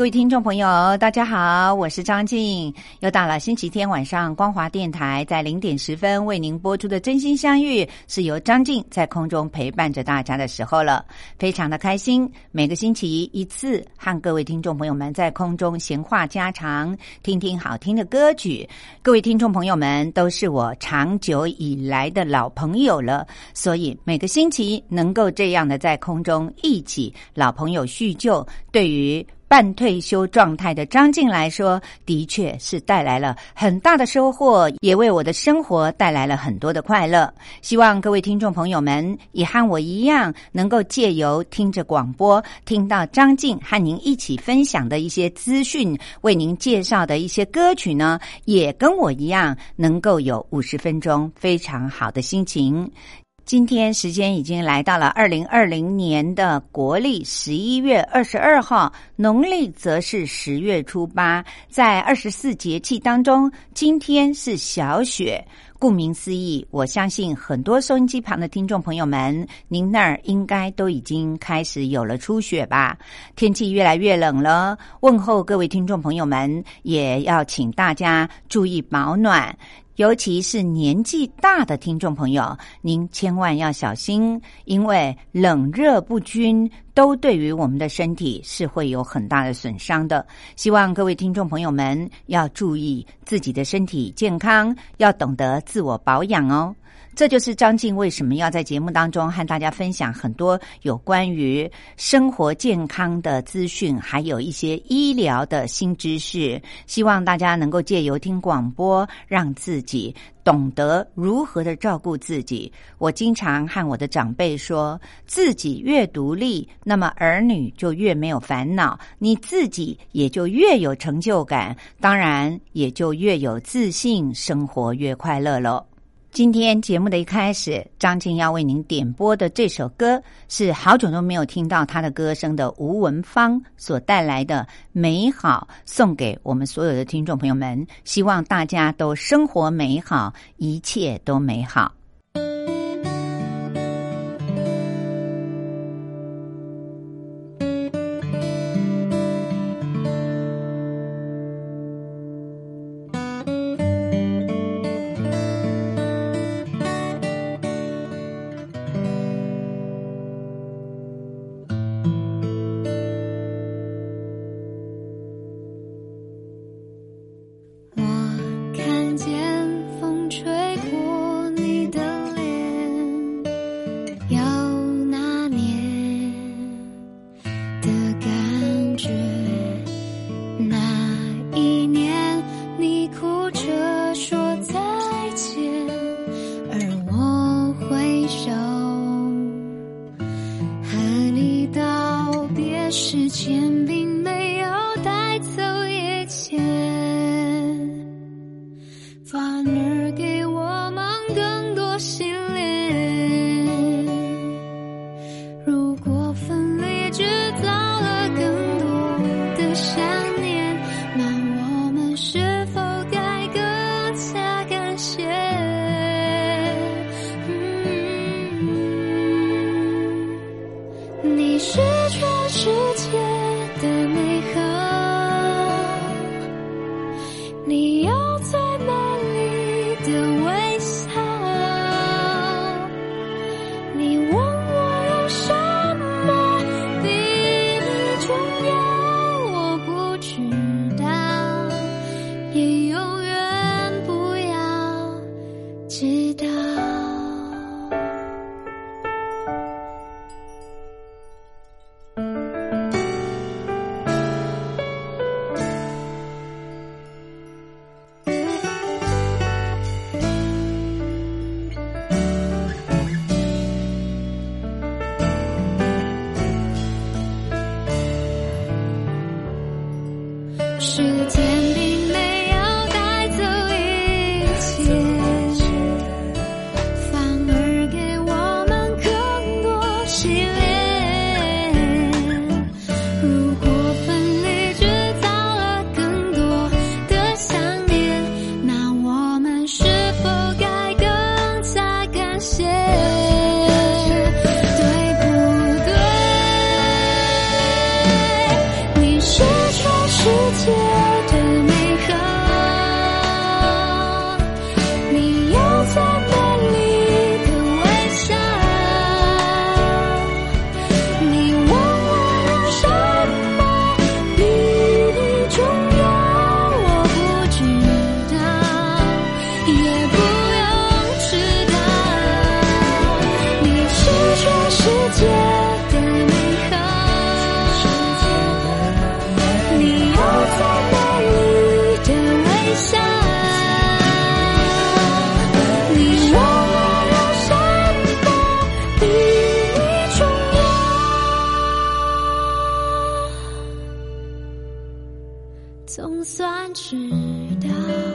各位听众朋友，大家好，我是张静。又到了星期天晚上，光华电台在零点十分为您播出的《真心相遇》，是由张静在空中陪伴着大家的时候了，非常的开心。每个星期一次，和各位听众朋友们在空中闲话家常，听听好听的歌曲。各位听众朋友们都是我长久以来的老朋友了，所以每个星期能够这样的在空中一起老朋友叙旧，对于。半退休状态的张静来说，的确是带来了很大的收获，也为我的生活带来了很多的快乐。希望各位听众朋友们也和我一样，能够借由听着广播，听到张静和您一起分享的一些资讯，为您介绍的一些歌曲呢，也跟我一样，能够有五十分钟非常好的心情。今天时间已经来到了二零二零年的国历十一月二十二号，农历则是十月初八。在二十四节气当中，今天是小雪。顾名思义，我相信很多收音机旁的听众朋友们，您那儿应该都已经开始有了初雪吧？天气越来越冷了，问候各位听众朋友们，也要请大家注意保暖。尤其是年纪大的听众朋友，您千万要小心，因为冷热不均都对于我们的身体是会有很大的损伤的。希望各位听众朋友们要注意自己的身体健康，要懂得自我保养哦。这就是张静为什么要在节目当中和大家分享很多有关于生活健康的资讯，还有一些医疗的新知识。希望大家能够借由听广播，让自己懂得如何的照顾自己。我经常和我的长辈说，自己越独立，那么儿女就越没有烦恼，你自己也就越有成就感，当然也就越有自信，生活越快乐喽。今天节目的一开始，张静要为您点播的这首歌，是好久都没有听到他的歌声的吴文芳所带来的《美好》，送给我们所有的听众朋友们。希望大家都生活美好，一切都美好。算知道，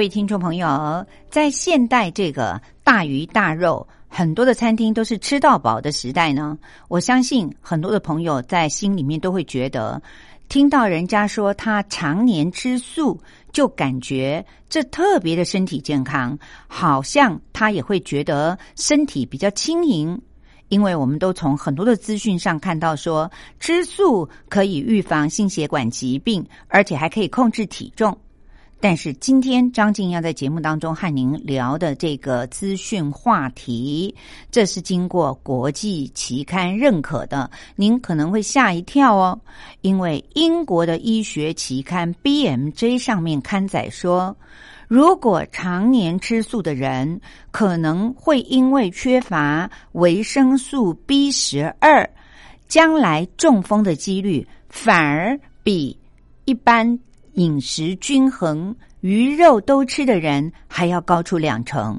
各位听众朋友，在现代这个大鱼大肉，很多的餐厅都是吃到饱的时代呢。我相信很多的朋友在心里面都会觉得，听到人家说他常年吃素，就感觉这特别的身体健康，好像他也会觉得身体比较轻盈。因为我们都从很多的资讯上看到说，吃素可以预防心血管疾病，而且还可以控制体重。但是今天张静要在节目当中和您聊的这个资讯话题，这是经过国际期刊认可的，您可能会吓一跳哦，因为英国的医学期刊 BMJ 上面刊载说，如果常年吃素的人，可能会因为缺乏维生素 B 十二，将来中风的几率反而比一般。饮食均衡、鱼肉都吃的人还要高出两成。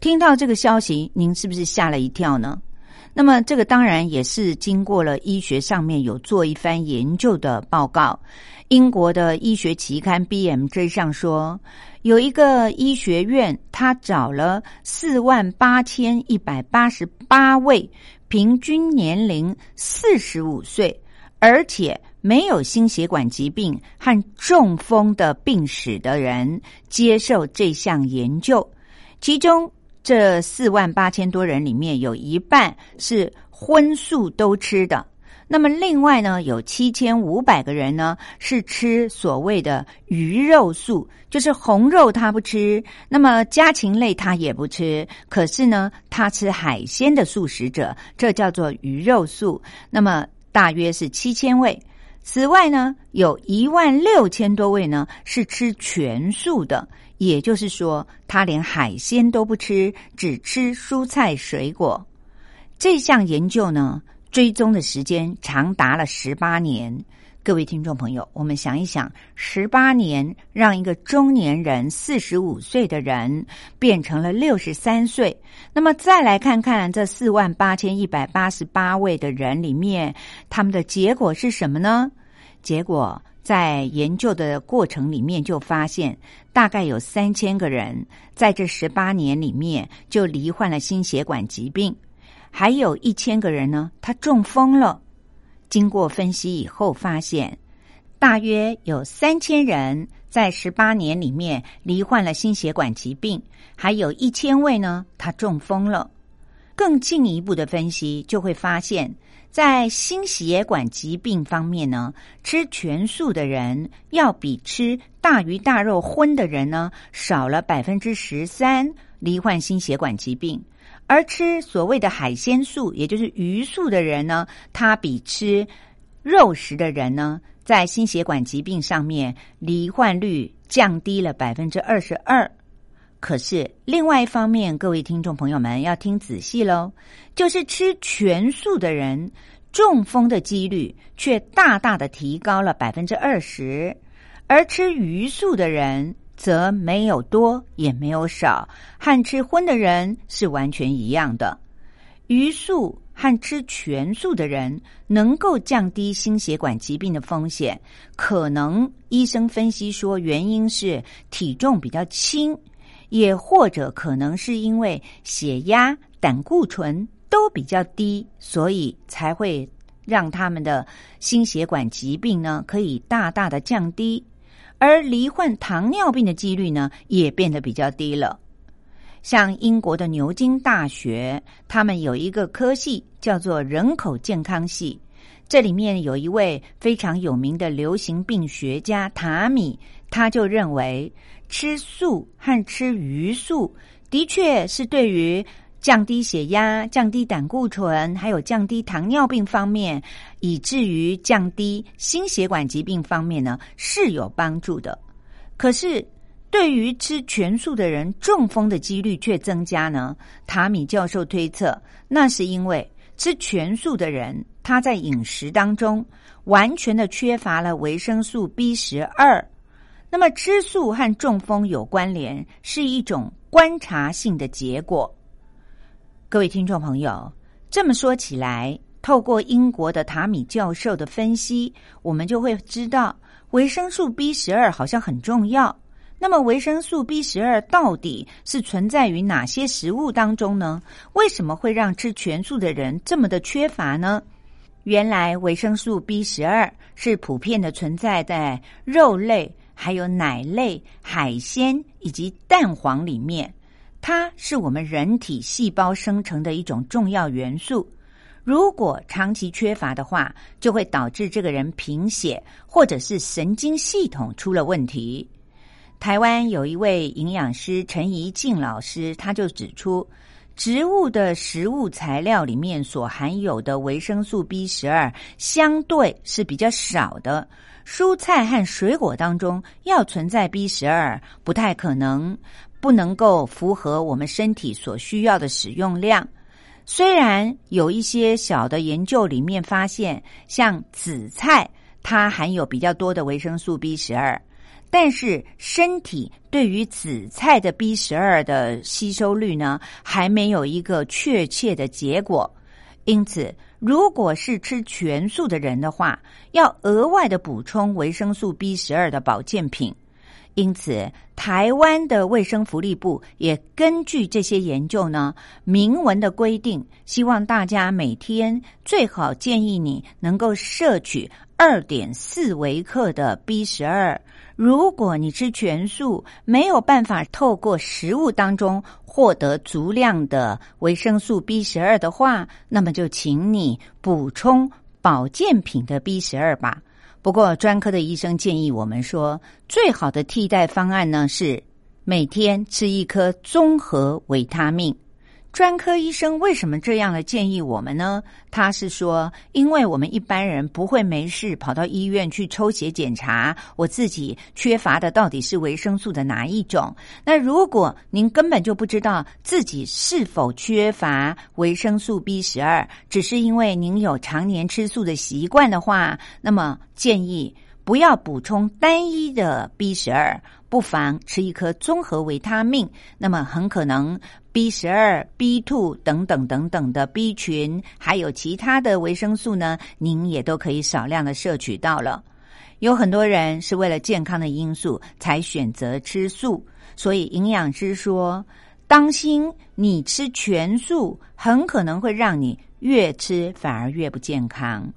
听到这个消息，您是不是吓了一跳呢？那么，这个当然也是经过了医学上面有做一番研究的报告。英国的医学期刊 BMJ 上说，有一个医学院，他找了四万八千一百八十八位，平均年龄四十五岁，而且。没有心血管疾病和中风的病史的人接受这项研究，其中这四万八千多人里面有一半是荤素都吃的。那么另外呢，有七千五百个人呢是吃所谓的鱼肉素，就是红肉他不吃，那么家禽类他也不吃，可是呢他吃海鲜的素食者，这叫做鱼肉素。那么大约是七千位。此外呢，有一万六千多位呢是吃全素的，也就是说，他连海鲜都不吃，只吃蔬菜水果。这项研究呢，追踪的时间长达了十八年。各位听众朋友，我们想一想，十八年让一个中年人四十五岁的人变成了六十三岁，那么再来看看这四万八千一百八十八位的人里面，他们的结果是什么呢？结果在研究的过程里面就发现，大概有三千个人在这十八年里面就罹患了心血管疾病，还有一千个人呢，他中风了。经过分析以后，发现大约有三千人在十八年里面罹患了心血管疾病，还有一千位呢，他中风了。更进一步的分析，就会发现，在心血管疾病方面呢，吃全素的人要比吃大鱼大肉荤的人呢少了百分之十三罹患心血管疾病，而吃所谓的海鲜素，也就是鱼素的人呢，他比吃肉食的人呢，在心血管疾病上面罹患率降低了百分之二十二。可是另外一方面，各位听众朋友们要听仔细喽，就是吃全素的人中风的几率却大大的提高了百分之二十，而吃鱼素的人则没有多也没有少，和吃荤的人是完全一样的。鱼素和吃全素的人能够降低心血管疾病的风险，可能医生分析说原因是体重比较轻。也或者可能是因为血压、胆固醇都比较低，所以才会让他们的心血管疾病呢可以大大的降低，而罹患糖尿病的几率呢也变得比较低了。像英国的牛津大学，他们有一个科系叫做人口健康系，这里面有一位非常有名的流行病学家塔米，他就认为。吃素和吃鱼素的确是对于降低血压、降低胆固醇，还有降低糖尿病方面，以至于降低心血管疾病方面呢是有帮助的。可是，对于吃全素的人，中风的几率却增加呢？塔米教授推测，那是因为吃全素的人他在饮食当中完全的缺乏了维生素 B 十二。那么吃素和中风有关联，是一种观察性的结果。各位听众朋友，这么说起来，透过英国的塔米教授的分析，我们就会知道维生素 B 十二好像很重要。那么维生素 B 十二到底是存在于哪些食物当中呢？为什么会让吃全素的人这么的缺乏呢？原来维生素 B 十二是普遍的存在在肉类。还有奶类、海鲜以及蛋黄里面，它是我们人体细胞生成的一种重要元素。如果长期缺乏的话，就会导致这个人贫血，或者是神经系统出了问题。台湾有一位营养师陈怡静老师，他就指出，植物的食物材料里面所含有的维生素 B 十二相对是比较少的。蔬菜和水果当中要存在 B 十二不太可能，不能够符合我们身体所需要的使用量。虽然有一些小的研究里面发现，像紫菜它含有比较多的维生素 B 十二，但是身体对于紫菜的 B 十二的吸收率呢，还没有一个确切的结果。因此。如果是吃全素的人的话，要额外的补充维生素 B 十二的保健品。因此，台湾的卫生福利部也根据这些研究呢，明文的规定，希望大家每天最好建议你能够摄取二点四微克的 B 十二。如果你吃全素，没有办法透过食物当中获得足量的维生素 B 十二的话，那么就请你补充保健品的 B 十二吧。不过，专科的医生建议我们说，最好的替代方案呢是每天吃一颗综合维他命。专科医生为什么这样的建议我们呢？他是说，因为我们一般人不会没事跑到医院去抽血检查，我自己缺乏的到底是维生素的哪一种？那如果您根本就不知道自己是否缺乏维生素 B 十二，只是因为您有常年吃素的习惯的话，那么建议不要补充单一的 B 十二，不妨吃一颗综合维他命，那么很可能。B 十二、B two 等等等等的 B 群，还有其他的维生素呢，您也都可以少量的摄取到了。有很多人是为了健康的因素才选择吃素，所以营养师说，当心你吃全素，很可能会让你越吃反而越不健康。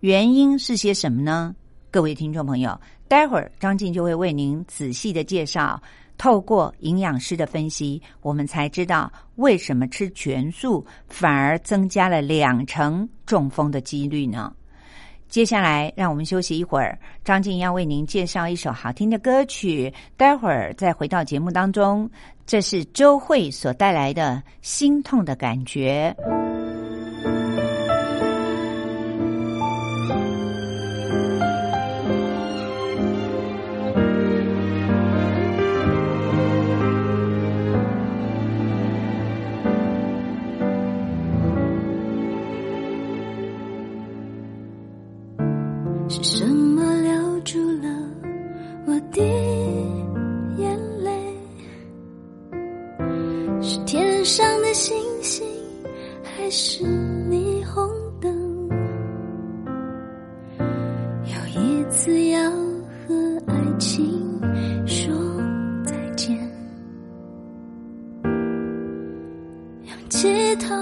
原因是些什么呢？各位听众朋友，待会儿张静就会为您仔细的介绍。透过营养师的分析，我们才知道为什么吃全素反而增加了两成中风的几率呢？接下来，让我们休息一会儿。张静要为您介绍一首好听的歌曲，待会儿再回到节目当中。这是周慧所带来的《心痛的感觉》。是什么留住了我的眼泪？是天上的星星，还是霓虹灯？有一次要和爱情说再见，仰起头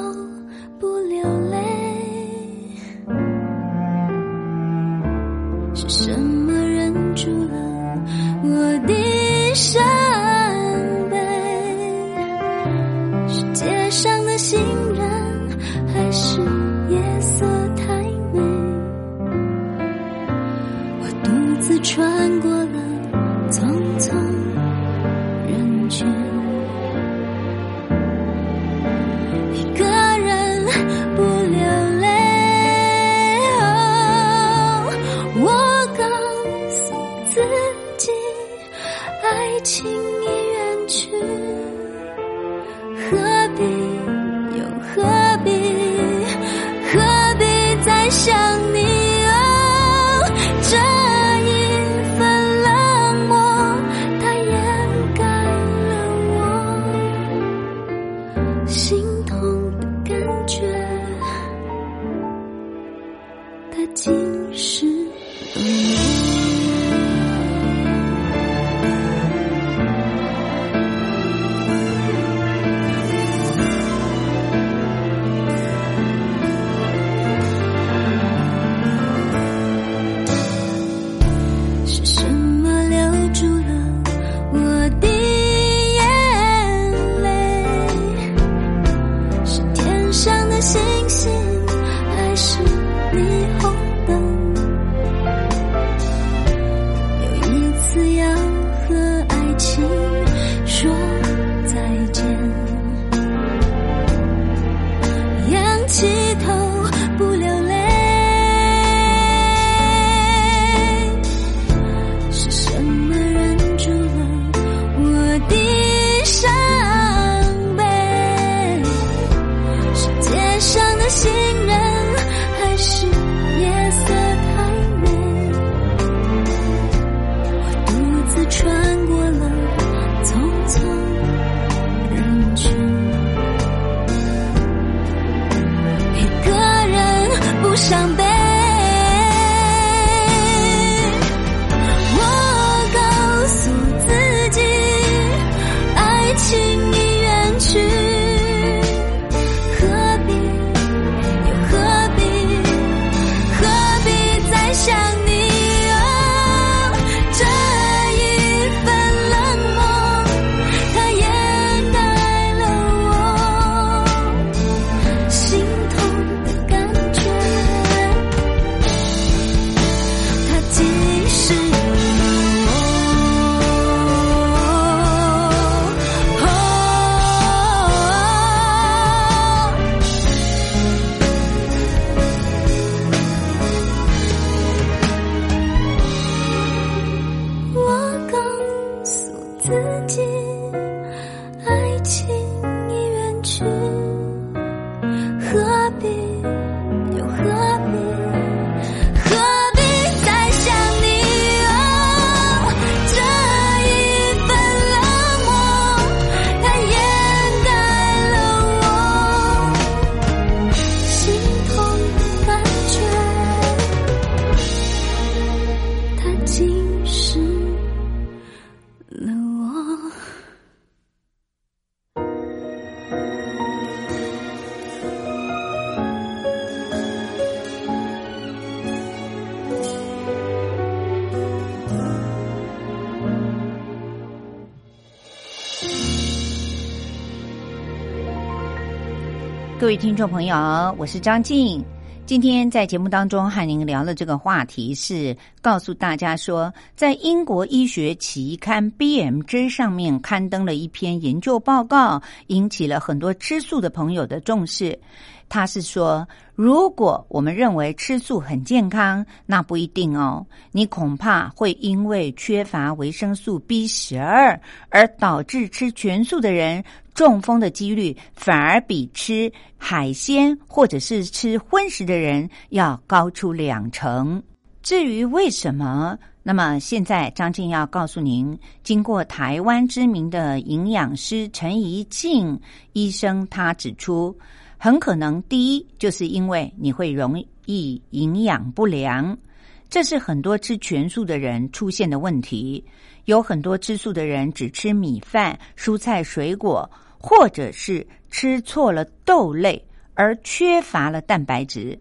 各位听众朋友，我是张静。今天在节目当中和您聊的这个话题是告诉大家说，在英国医学期刊 BMJ 上面刊登了一篇研究报告，引起了很多吃素的朋友的重视。他是说，如果我们认为吃素很健康，那不一定哦。你恐怕会因为缺乏维生素 B 十二，而导致吃全素的人中风的几率反而比吃海鲜或者是吃荤食的人要高出两成。至于为什么，那么现在张静要告诉您，经过台湾知名的营养师陈怡静医生，他指出。很可能，第一就是因为你会容易营养不良，这是很多吃全素的人出现的问题。有很多吃素的人只吃米饭、蔬菜、水果，或者是吃错了豆类而缺乏了蛋白质。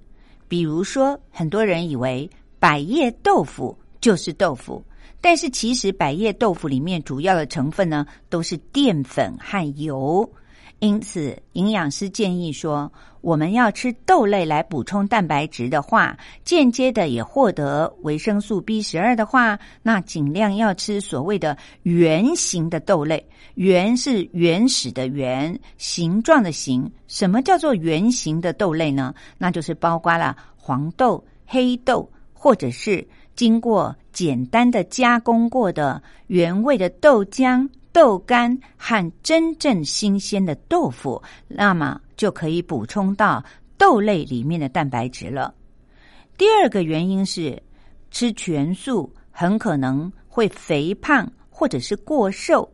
比如说，很多人以为百叶豆腐就是豆腐，但是其实百叶豆腐里面主要的成分呢都是淀粉和油。因此，营养师建议说，我们要吃豆类来补充蛋白质的话，间接的也获得维生素 B 十二的话，那尽量要吃所谓的圆形的豆类。圆是原始的圆，形状的形。什么叫做圆形的豆类呢？那就是包括了黄豆、黑豆，或者是经过简单的加工过的原味的豆浆。豆干和真正新鲜的豆腐，那么就可以补充到豆类里面的蛋白质了。第二个原因是吃全素很可能会肥胖或者是过瘦。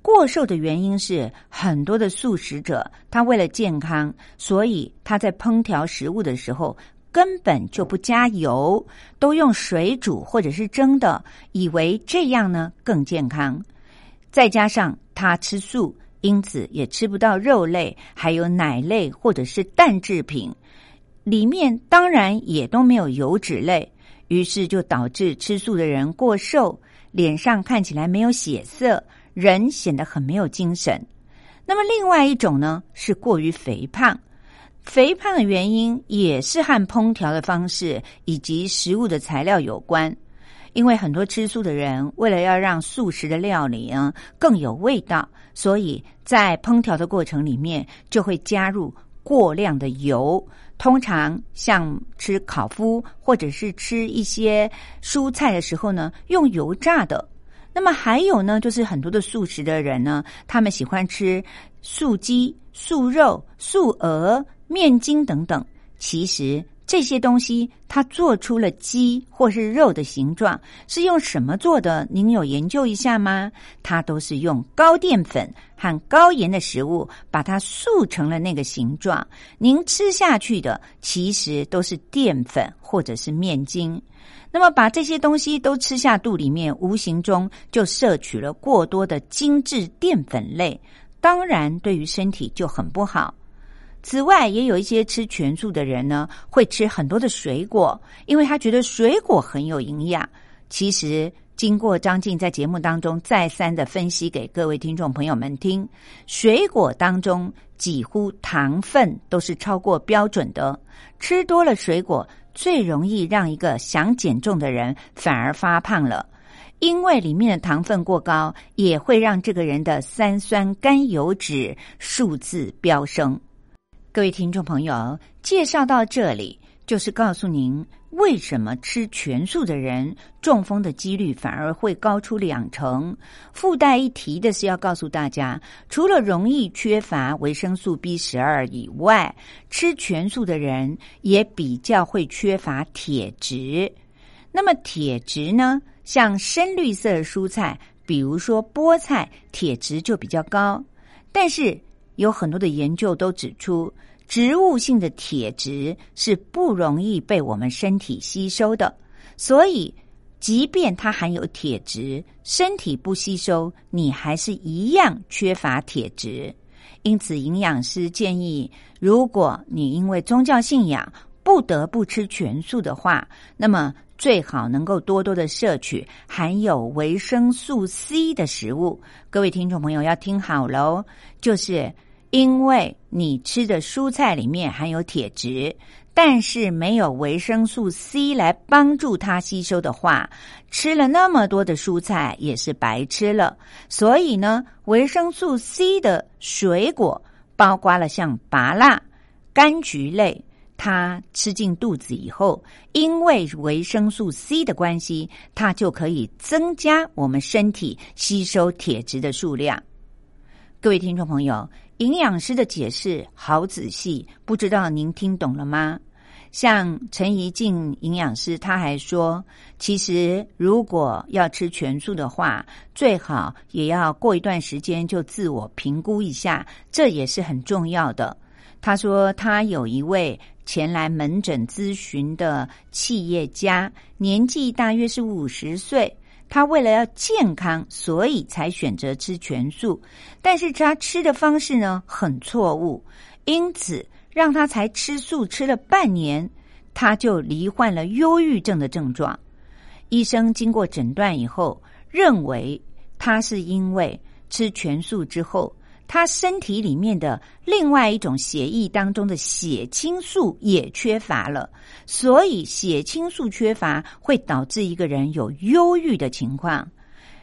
过瘦的原因是很多的素食者他为了健康，所以他在烹调食物的时候根本就不加油，都用水煮或者是蒸的，以为这样呢更健康。再加上他吃素，因此也吃不到肉类，还有奶类或者是蛋制品，里面当然也都没有油脂类，于是就导致吃素的人过瘦，脸上看起来没有血色，人显得很没有精神。那么另外一种呢，是过于肥胖，肥胖的原因也是和烹调的方式以及食物的材料有关。因为很多吃素的人，为了要让素食的料理啊更有味道，所以在烹调的过程里面就会加入过量的油。通常像吃烤麸或者是吃一些蔬菜的时候呢，用油炸的。那么还有呢，就是很多的素食的人呢，他们喜欢吃素鸡、素肉、素鹅、面筋等等，其实。这些东西，它做出了鸡或是肉的形状，是用什么做的？您有研究一下吗？它都是用高淀粉和高盐的食物把它塑成了那个形状。您吃下去的其实都是淀粉或者是面筋。那么把这些东西都吃下肚里面，无形中就摄取了过多的精致淀粉类，当然对于身体就很不好。此外，也有一些吃全素的人呢，会吃很多的水果，因为他觉得水果很有营养。其实，经过张静在节目当中再三的分析给各位听众朋友们听，水果当中几乎糖分都是超过标准的。吃多了水果，最容易让一个想减重的人反而发胖了，因为里面的糖分过高，也会让这个人的三酸甘油脂数字飙升。各位听众朋友，介绍到这里，就是告诉您为什么吃全素的人中风的几率反而会高出两成。附带一提的是，要告诉大家，除了容易缺乏维生素 B 十二以外，吃全素的人也比较会缺乏铁质。那么铁质呢？像深绿色蔬菜，比如说菠菜，铁质就比较高。但是有很多的研究都指出。植物性的铁质是不容易被我们身体吸收的，所以即便它含有铁质，身体不吸收，你还是一样缺乏铁质。因此，营养师建议，如果你因为宗教信仰不得不吃全素的话，那么最好能够多多的摄取含有维生素 C 的食物。各位听众朋友要听好喽，就是。因为你吃的蔬菜里面含有铁质，但是没有维生素 C 来帮助它吸收的话，吃了那么多的蔬菜也是白吃了。所以呢，维生素 C 的水果包括了像芭辣、柑橘类，它吃进肚子以后，因为维生素 C 的关系，它就可以增加我们身体吸收铁质的数量。各位听众朋友，营养师的解释好仔细，不知道您听懂了吗？像陈怡静营养师，他还说，其实如果要吃全素的话，最好也要过一段时间就自我评估一下，这也是很重要的。他说，他有一位前来门诊咨询的企业家，年纪大约是五十岁。他为了要健康，所以才选择吃全素，但是他吃的方式呢很错误，因此让他才吃素吃了半年，他就罹患了忧郁症的症状。医生经过诊断以后，认为他是因为吃全素之后。他身体里面的另外一种血液当中的血清素也缺乏了，所以血清素缺乏会导致一个人有忧郁的情况。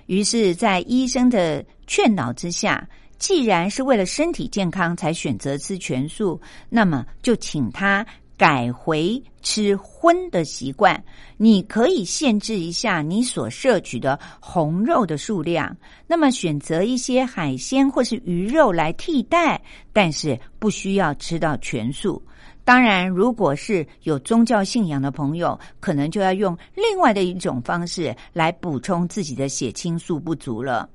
于是，在医生的劝导之下，既然是为了身体健康才选择吃全素，那么就请他。改回吃荤的习惯，你可以限制一下你所摄取的红肉的数量，那么选择一些海鲜或是鱼肉来替代，但是不需要吃到全素。当然，如果是有宗教信仰的朋友，可能就要用另外的一种方式来补充自己的血清素不足了。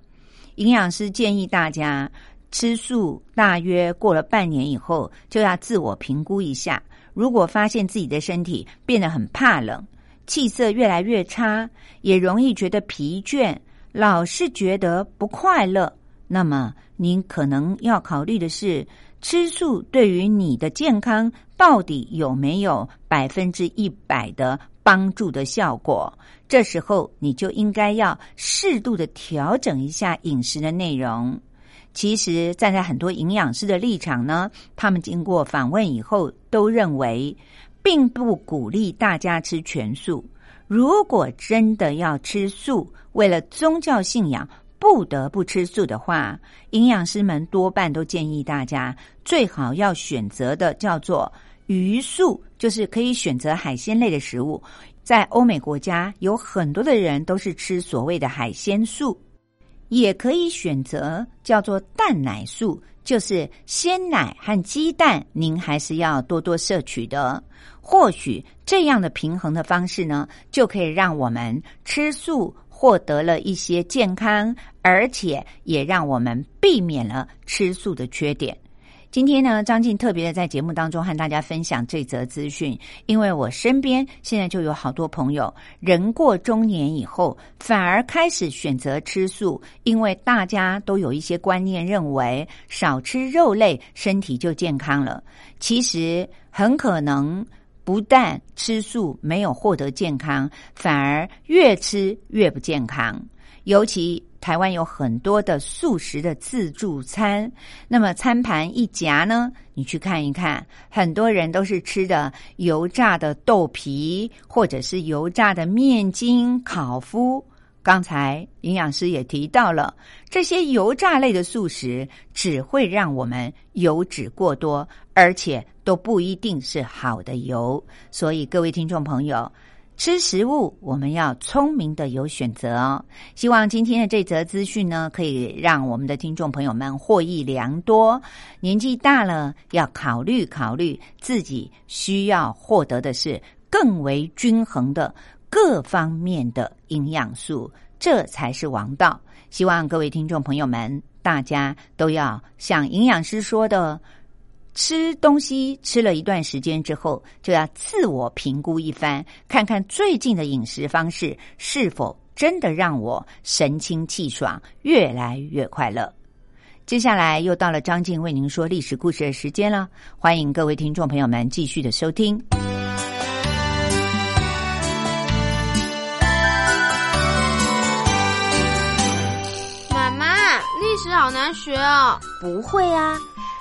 营养师建议大家吃素，大约过了半年以后，就要自我评估一下。如果发现自己的身体变得很怕冷，气色越来越差，也容易觉得疲倦，老是觉得不快乐，那么您可能要考虑的是，吃素对于你的健康到底有没有百分之一百的帮助的效果？这时候你就应该要适度的调整一下饮食的内容。其实站在很多营养师的立场呢，他们经过访问以后都认为，并不鼓励大家吃全素。如果真的要吃素，为了宗教信仰不得不吃素的话，营养师们多半都建议大家最好要选择的叫做鱼素，就是可以选择海鲜类的食物。在欧美国家，有很多的人都是吃所谓的海鲜素。也可以选择叫做蛋奶素，就是鲜奶和鸡蛋，您还是要多多摄取的。或许这样的平衡的方式呢，就可以让我们吃素获得了一些健康，而且也让我们避免了吃素的缺点。今天呢，张静特别的在节目当中和大家分享这则资讯，因为我身边现在就有好多朋友，人过中年以后反而开始选择吃素，因为大家都有一些观念认为少吃肉类身体就健康了，其实很可能不但吃素没有获得健康，反而越吃越不健康，尤其。台湾有很多的素食的自助餐，那么餐盘一夹呢，你去看一看，很多人都是吃的油炸的豆皮，或者是油炸的面筋、烤麸。刚才营养师也提到了，这些油炸类的素食只会让我们油脂过多，而且都不一定是好的油。所以各位听众朋友。吃食物，我们要聪明的有选择哦。希望今天的这则资讯呢，可以让我们的听众朋友们获益良多。年纪大了，要考虑考虑自己需要获得的是更为均衡的各方面的营养素，这才是王道。希望各位听众朋友们，大家都要像营养师说的。吃东西吃了一段时间之后，就要自我评估一番，看看最近的饮食方式是否真的让我神清气爽，越来越快乐。接下来又到了张静为您说历史故事的时间了，欢迎各位听众朋友们继续的收听。妈妈，历史好难学哦。不会啊。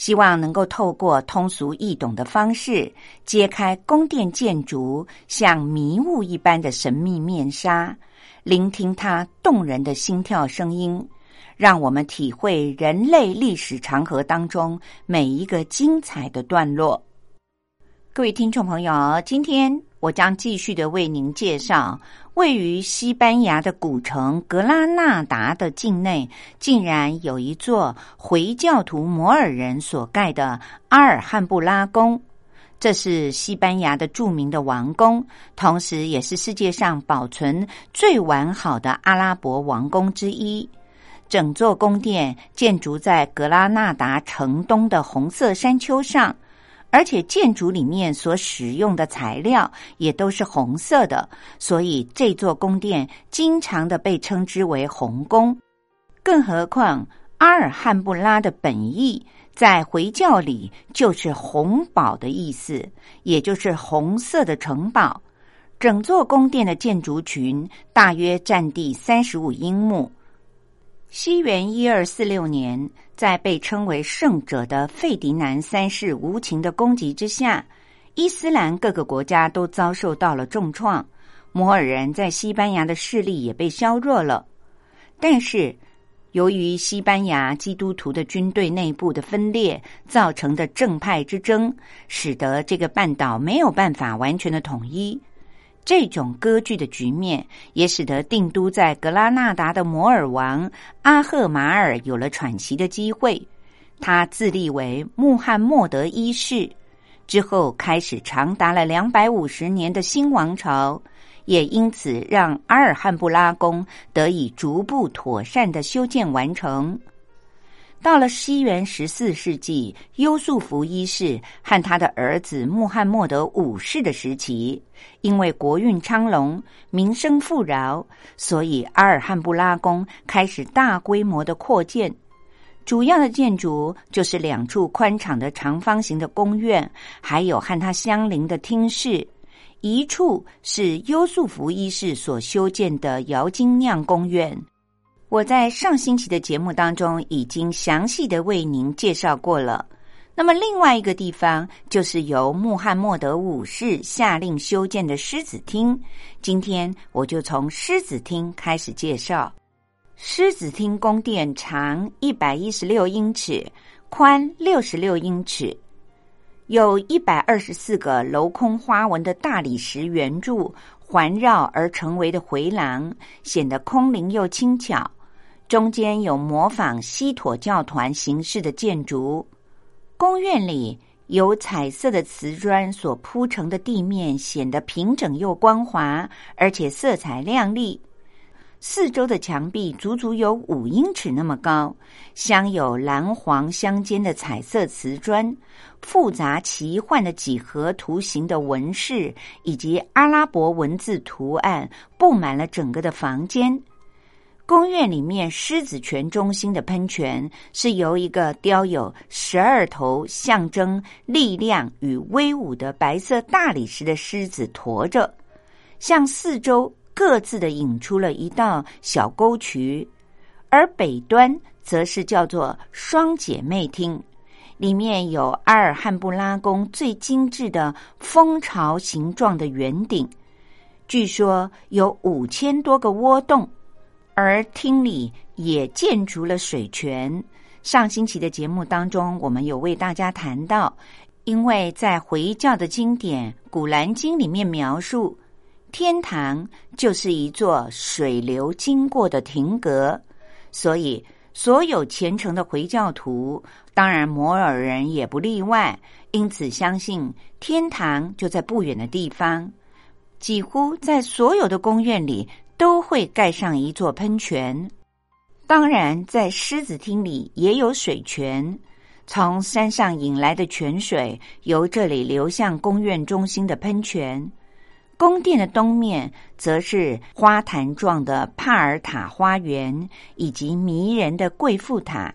希望能够透过通俗易懂的方式，揭开宫殿建筑像迷雾一般的神秘面纱，聆听它动人的心跳声音，让我们体会人类历史长河当中每一个精彩的段落。各位听众朋友，今天我将继续的为您介绍，位于西班牙的古城格拉纳达的境内，竟然有一座回教徒摩尔人所盖的阿尔汉布拉宫。这是西班牙的著名的王宫，同时也是世界上保存最完好的阿拉伯王宫之一。整座宫殿建筑在格拉纳达城东的红色山丘上。而且建筑里面所使用的材料也都是红色的，所以这座宫殿经常的被称之为红宫。更何况阿尔汉布拉的本意在回教里就是红堡的意思，也就是红色的城堡。整座宫殿的建筑群大约占地三十五英亩。西元一二四六年，在被称为圣者的费迪南三世无情的攻击之下，伊斯兰各个国家都遭受到了重创。摩尔人在西班牙的势力也被削弱了。但是，由于西班牙基督徒的军队内部的分裂造成的正派之争，使得这个半岛没有办法完全的统一。这种割据的局面，也使得定都在格拉纳达的摩尔王阿赫马尔有了喘息的机会。他自立为穆罕默德一世，之后开始长达了两百五十年的新王朝，也因此让阿尔汉布拉宫得以逐步妥善的修建完成。到了西元十四世纪，优素福一世和他的儿子穆罕默德五世的时期，因为国运昌隆、民生富饶，所以阿尔汉布拉宫开始大规模的扩建。主要的建筑就是两处宽敞的长方形的宫院，还有和它相邻的厅室。一处是优素福一世所修建的姚金酿宫院。我在上星期的节目当中已经详细的为您介绍过了。那么另外一个地方就是由穆罕默德五世下令修建的狮子厅。今天我就从狮子厅开始介绍。狮子厅宫殿长一百一十六英尺，宽六十六英尺，有一百二十四个镂空花纹的大理石圆柱环绕而成为的回廊，显得空灵又轻巧。中间有模仿西妥教团形式的建筑，宫院里有彩色的瓷砖所铺成的地面显得平整又光滑，而且色彩亮丽。四周的墙壁足足有五英尺那么高，镶有蓝黄相间的彩色瓷砖，复杂奇幻的几何图形的纹饰以及阿拉伯文字图案布满了整个的房间。宫院里面狮子泉中心的喷泉是由一个雕有十二头象征力量与威武的白色大理石的狮子驮着，向四周各自的引出了一道小沟渠，而北端则是叫做双姐妹厅，里面有阿尔汉布拉宫最精致的蜂巢形状的圆顶，据说有五千多个窝洞。而厅里也建筑了水泉。上星期的节目当中，我们有为大家谈到，因为在回教的经典《古兰经》里面描述，天堂就是一座水流经过的亭阁，所以所有虔诚的回教徒，当然摩尔人也不例外，因此相信天堂就在不远的地方。几乎在所有的宫院里。都会盖上一座喷泉，当然，在狮子厅里也有水泉。从山上引来的泉水由这里流向宫苑中心的喷泉。宫殿的东面则是花坛状的帕尔塔花园以及迷人的贵妇塔。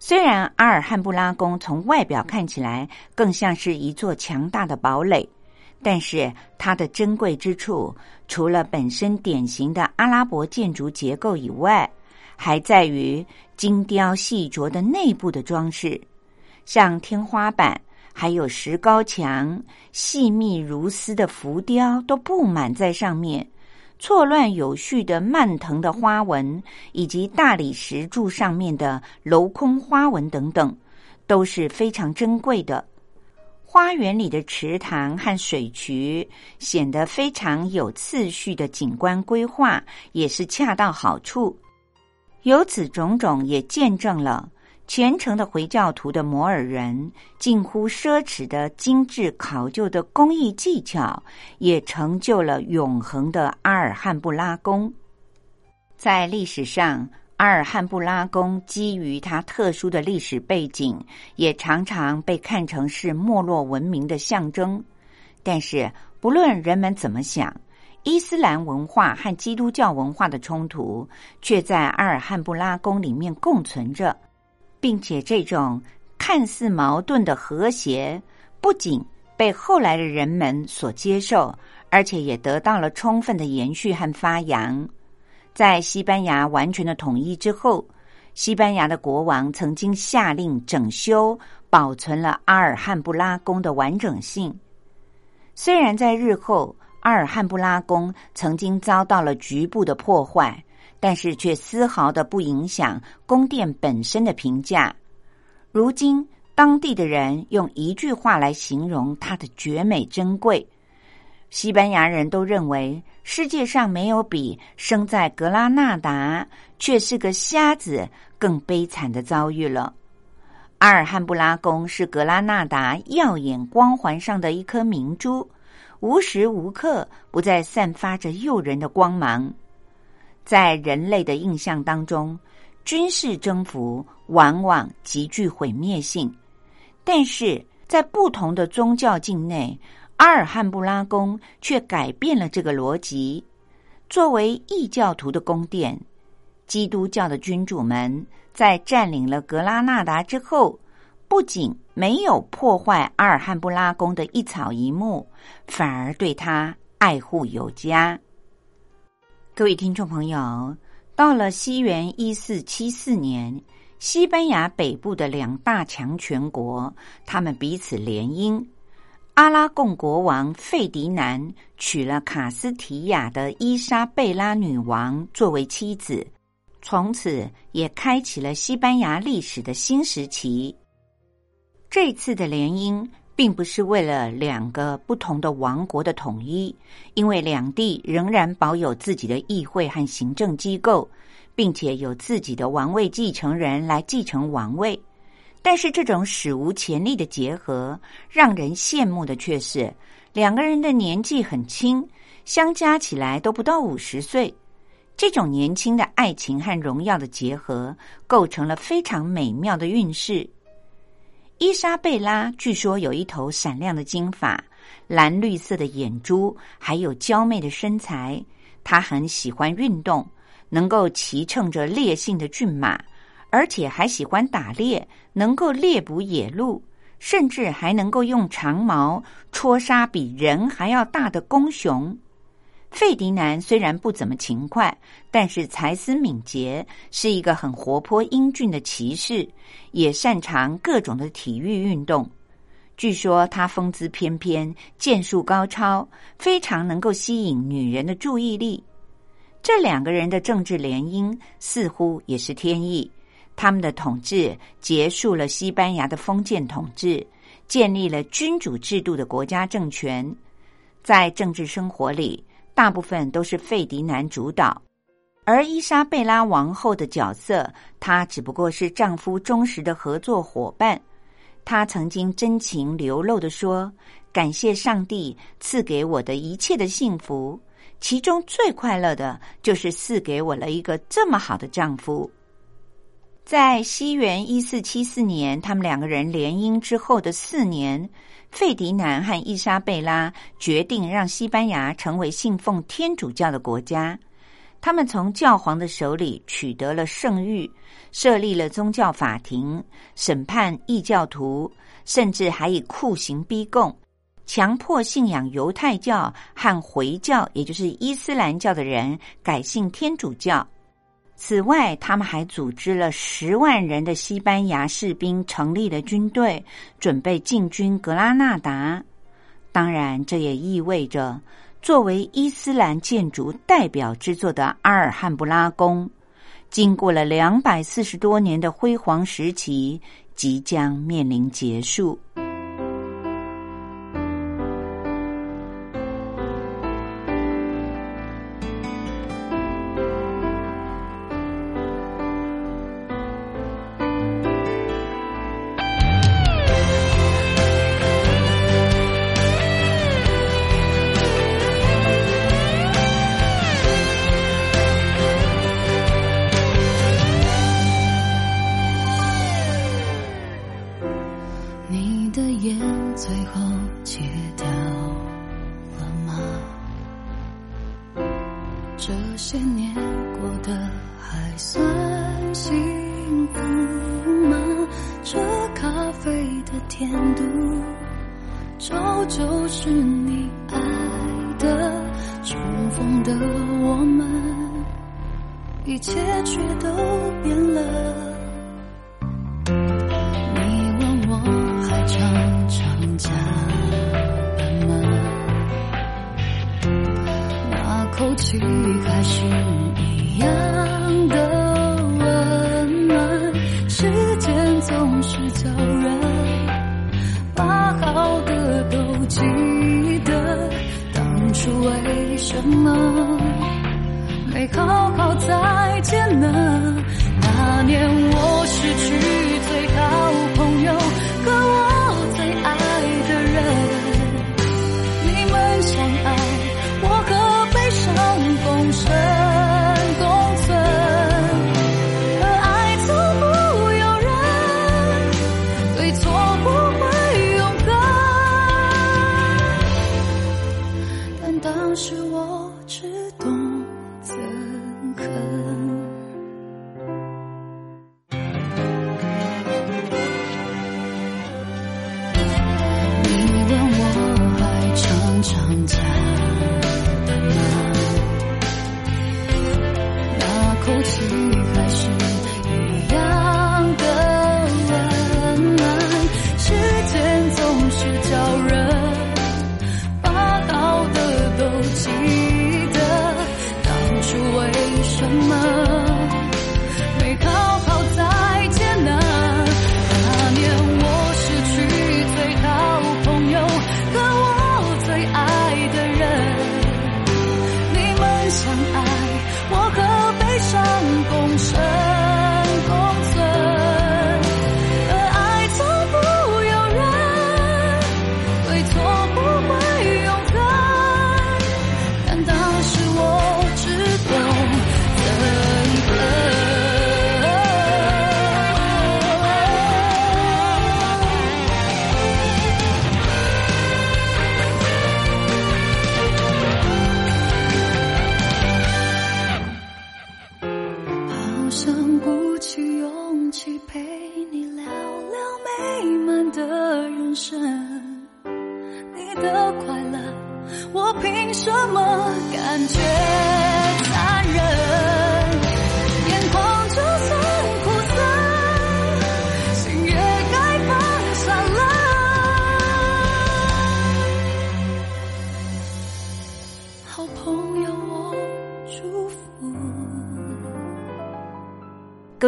虽然阿尔汉布拉宫从外表看起来更像是一座强大的堡垒。但是它的珍贵之处，除了本身典型的阿拉伯建筑结构以外，还在于精雕细琢的内部的装饰，像天花板、还有石膏墙、细密如丝的浮雕都布满在上面，错乱有序的蔓藤的花纹，以及大理石柱上面的镂空花纹等等，都是非常珍贵的。花园里的池塘和水渠显得非常有次序的景观规划，也是恰到好处。由此种种，也见证了虔诚的回教徒的摩尔人近乎奢侈的精致考究的工艺技巧，也成就了永恒的阿尔汉布拉宫。在历史上，阿尔汉布拉宫基于它特殊的历史背景，也常常被看成是没落文明的象征。但是，不论人们怎么想，伊斯兰文化和基督教文化的冲突却在阿尔汉布拉宫里面共存着，并且这种看似矛盾的和谐，不仅被后来的人们所接受，而且也得到了充分的延续和发扬。在西班牙完全的统一之后，西班牙的国王曾经下令整修、保存了阿尔汉布拉宫的完整性。虽然在日后阿尔汉布拉宫曾经遭到了局部的破坏，但是却丝毫的不影响宫殿本身的评价。如今，当地的人用一句话来形容它的绝美珍贵。西班牙人都认为世界上没有比生在格拉纳达却是个瞎子更悲惨的遭遇了。阿尔汉布拉宫是格拉纳达耀眼光环上的一颗明珠，无时无刻不在散发着诱人的光芒。在人类的印象当中，军事征服往往极具毁灭性，但是在不同的宗教境内。阿尔汉布拉宫却改变了这个逻辑。作为异教徒的宫殿，基督教的君主们在占领了格拉纳达之后，不仅没有破坏阿尔汉布拉宫的一草一木，反而对他爱护有加。各位听众朋友，到了西元一四七四年，西班牙北部的两大强权国，他们彼此联姻。阿拉贡国王费迪南娶了卡斯提亚的伊莎贝拉女王作为妻子，从此也开启了西班牙历史的新时期。这次的联姻并不是为了两个不同的王国的统一，因为两地仍然保有自己的议会和行政机构，并且有自己的王位继承人来继承王位。但是这种史无前例的结合，让人羡慕的却是两个人的年纪很轻，相加起来都不到五十岁。这种年轻的爱情和荣耀的结合，构成了非常美妙的运势。伊莎贝拉据说有一头闪亮的金发，蓝绿色的眼珠，还有娇媚的身材。她很喜欢运动，能够骑乘着烈性的骏马。而且还喜欢打猎，能够猎捕野鹿，甚至还能够用长矛戳杀比人还要大的公熊。费迪南虽然不怎么勤快，但是才思敏捷，是一个很活泼英俊的骑士，也擅长各种的体育运动。据说他风姿翩翩，剑术高超，非常能够吸引女人的注意力。这两个人的政治联姻似乎也是天意。他们的统治结束了西班牙的封建统治，建立了君主制度的国家政权。在政治生活里，大部分都是费迪南主导，而伊莎贝拉王后的角色，她只不过是丈夫忠实的合作伙伴。她曾经真情流露的说：“感谢上帝赐给我的一切的幸福，其中最快乐的就是赐给我了一个这么好的丈夫。”在西元一四七四年，他们两个人联姻之后的四年，费迪南和伊莎贝拉决定让西班牙成为信奉天主教的国家。他们从教皇的手里取得了圣谕，设立了宗教法庭，审判异教徒，甚至还以酷刑逼供，强迫信仰犹太教和回教，也就是伊斯兰教的人改信天主教。此外，他们还组织了十万人的西班牙士兵，成立了军队，准备进军格拉纳达。当然，这也意味着，作为伊斯兰建筑代表之作的阿尔汉布拉宫，经过了两百四十多年的辉煌时期，即将面临结束。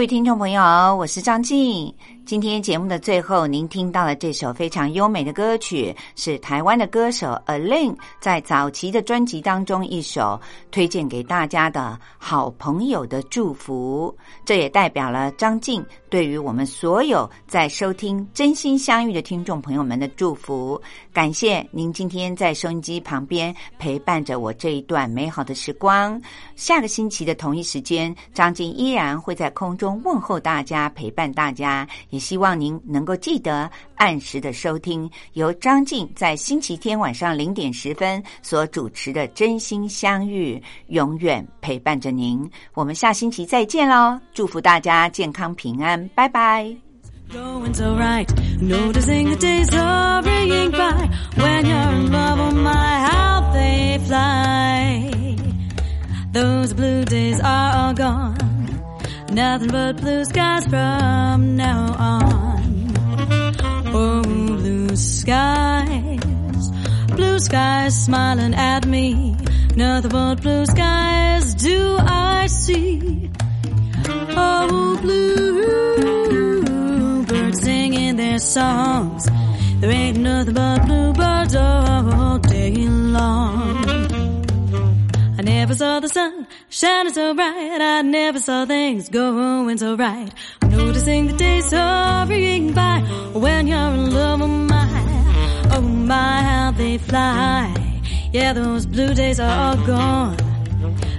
位听众朋友，我是张静。今天节目的最后，您听到的这首非常优美的歌曲，是台湾的歌手 Alin 在早期的专辑当中一首推荐给大家的好朋友的祝福。这也代表了张静对于我们所有在收听《真心相遇》的听众朋友们的祝福。感谢您今天在收音机旁边陪伴着我这一段美好的时光。下个星期的同一时间，张静依然会在空中问候大家，陪伴大家。也希望您能够记得按时的收听由张静在星期天晚上零点十分所主持的《真心相遇》，永远陪伴着您。我们下星期再见喽！祝福大家健康平安，拜拜。Going so right, noticing the days are hurrying by. When you're in love, oh my, how they fly. Those blue days are all gone. Nothing but blue skies from now on. Oh, blue skies, blue skies smiling at me. Nothing but blue skies do I see. Oh, blue singing their songs. There ain't nothing but bluebirds all day long. I never saw the sun shining so bright. I never saw things going so right. Noticing the days hurrying by. When you're in love, oh my, oh my, how they fly. Yeah, those blue days are all gone.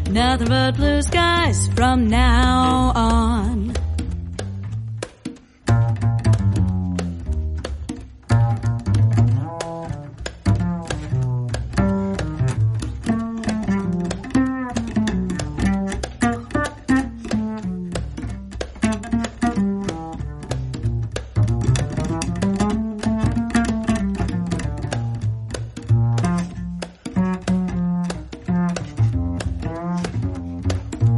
Nothing but blue skies from now on.